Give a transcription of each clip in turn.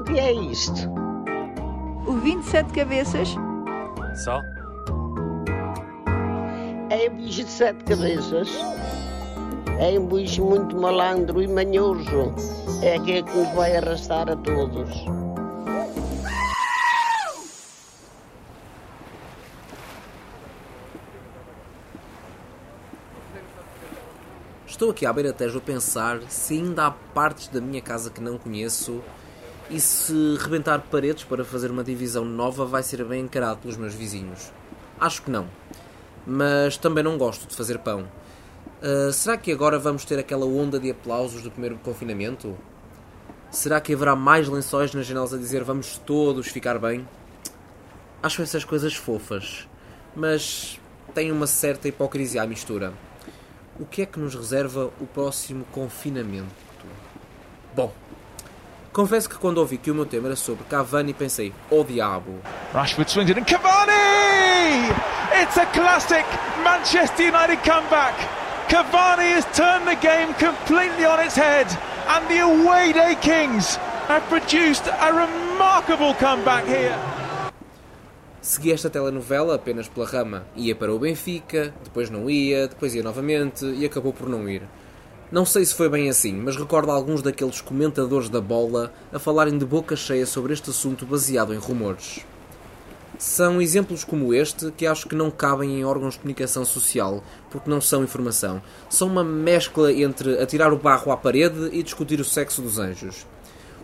O que é isto? O 27 cabeças? Só? É um bicho de sete cabeças. É um bicho muito malandro e manhoso. É aquele que nos vai arrastar a todos. Estou aqui à beira Tejo a pensar se ainda há partes da minha casa que não conheço e se rebentar paredes para fazer uma divisão nova vai ser bem encarado pelos meus vizinhos. Acho que não. Mas também não gosto de fazer pão. Uh, será que agora vamos ter aquela onda de aplausos do primeiro confinamento? Será que haverá mais lençóis nas janelas a dizer vamos todos ficar bem? Acho essas coisas fofas, mas tem uma certa hipocrisia à mistura. O que é que nos reserva o próximo confinamento? Bom, confesso que quando ouvi que o meu tema era sobre Cavani pensei, oh diabo. Rashford swings it and Cavani! It's a classic Manchester United comeback. Cavani has turned the game completely on its head and the away day Kings have produced a remarkable comeback here. Segui esta telenovela apenas pela rama. Ia para o Benfica, depois não ia, depois ia novamente e acabou por não ir. Não sei se foi bem assim, mas recordo alguns daqueles comentadores da bola a falarem de boca cheia sobre este assunto baseado em rumores. São exemplos como este que acho que não cabem em órgãos de comunicação social, porque não são informação. São uma mescla entre atirar o barro à parede e discutir o sexo dos anjos.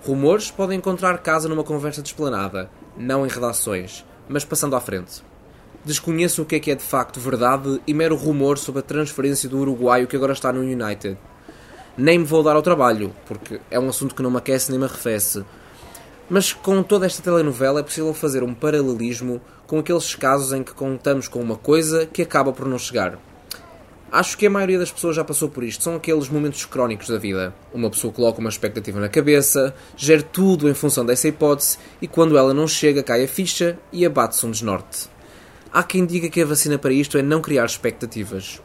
Rumores podem encontrar casa numa conversa de esplanada, não em redações, mas passando à frente. Desconheço o que é que é de facto verdade e mero rumor sobre a transferência do uruguaio que agora está no United. Nem me vou dar ao trabalho, porque é um assunto que não me aquece nem me arrefece mas com toda esta telenovela é possível fazer um paralelismo com aqueles casos em que contamos com uma coisa que acaba por não chegar. Acho que a maioria das pessoas já passou por isto. São aqueles momentos crónicos da vida. Uma pessoa coloca uma expectativa na cabeça, gera tudo em função dessa hipótese e quando ela não chega, cai a ficha e abate-se um desnorte. Há quem diga que a vacina para isto é não criar expectativas.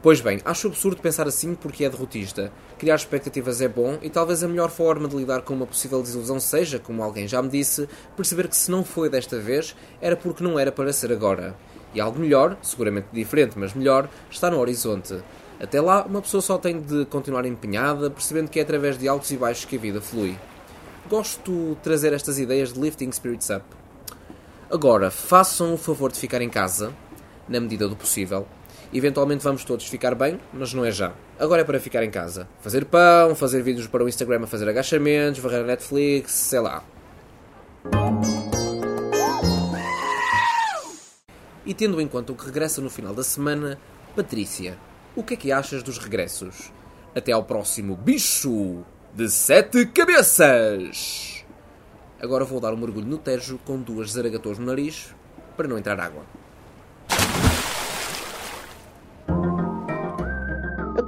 Pois bem, acho absurdo pensar assim porque é derrotista. Criar expectativas é bom e talvez a melhor forma de lidar com uma possível desilusão seja, como alguém já me disse, perceber que se não foi desta vez, era porque não era para ser agora. E algo melhor, seguramente diferente, mas melhor, está no horizonte. Até lá, uma pessoa só tem de continuar empenhada, percebendo que é através de altos e baixos que a vida flui. Gosto de trazer estas ideias de lifting spirits up. Agora, façam o favor de ficar em casa, na medida do possível, Eventualmente vamos todos ficar bem, mas não é já. Agora é para ficar em casa. Fazer pão, fazer vídeos para o Instagram a fazer agachamentos, varrer a Netflix, sei lá. E tendo em conta o que regressa no final da semana, Patrícia, o que é que achas dos regressos? Até ao próximo bicho de sete cabeças! Agora vou dar um mergulho no Tejo com duas zaragatões no nariz para não entrar água.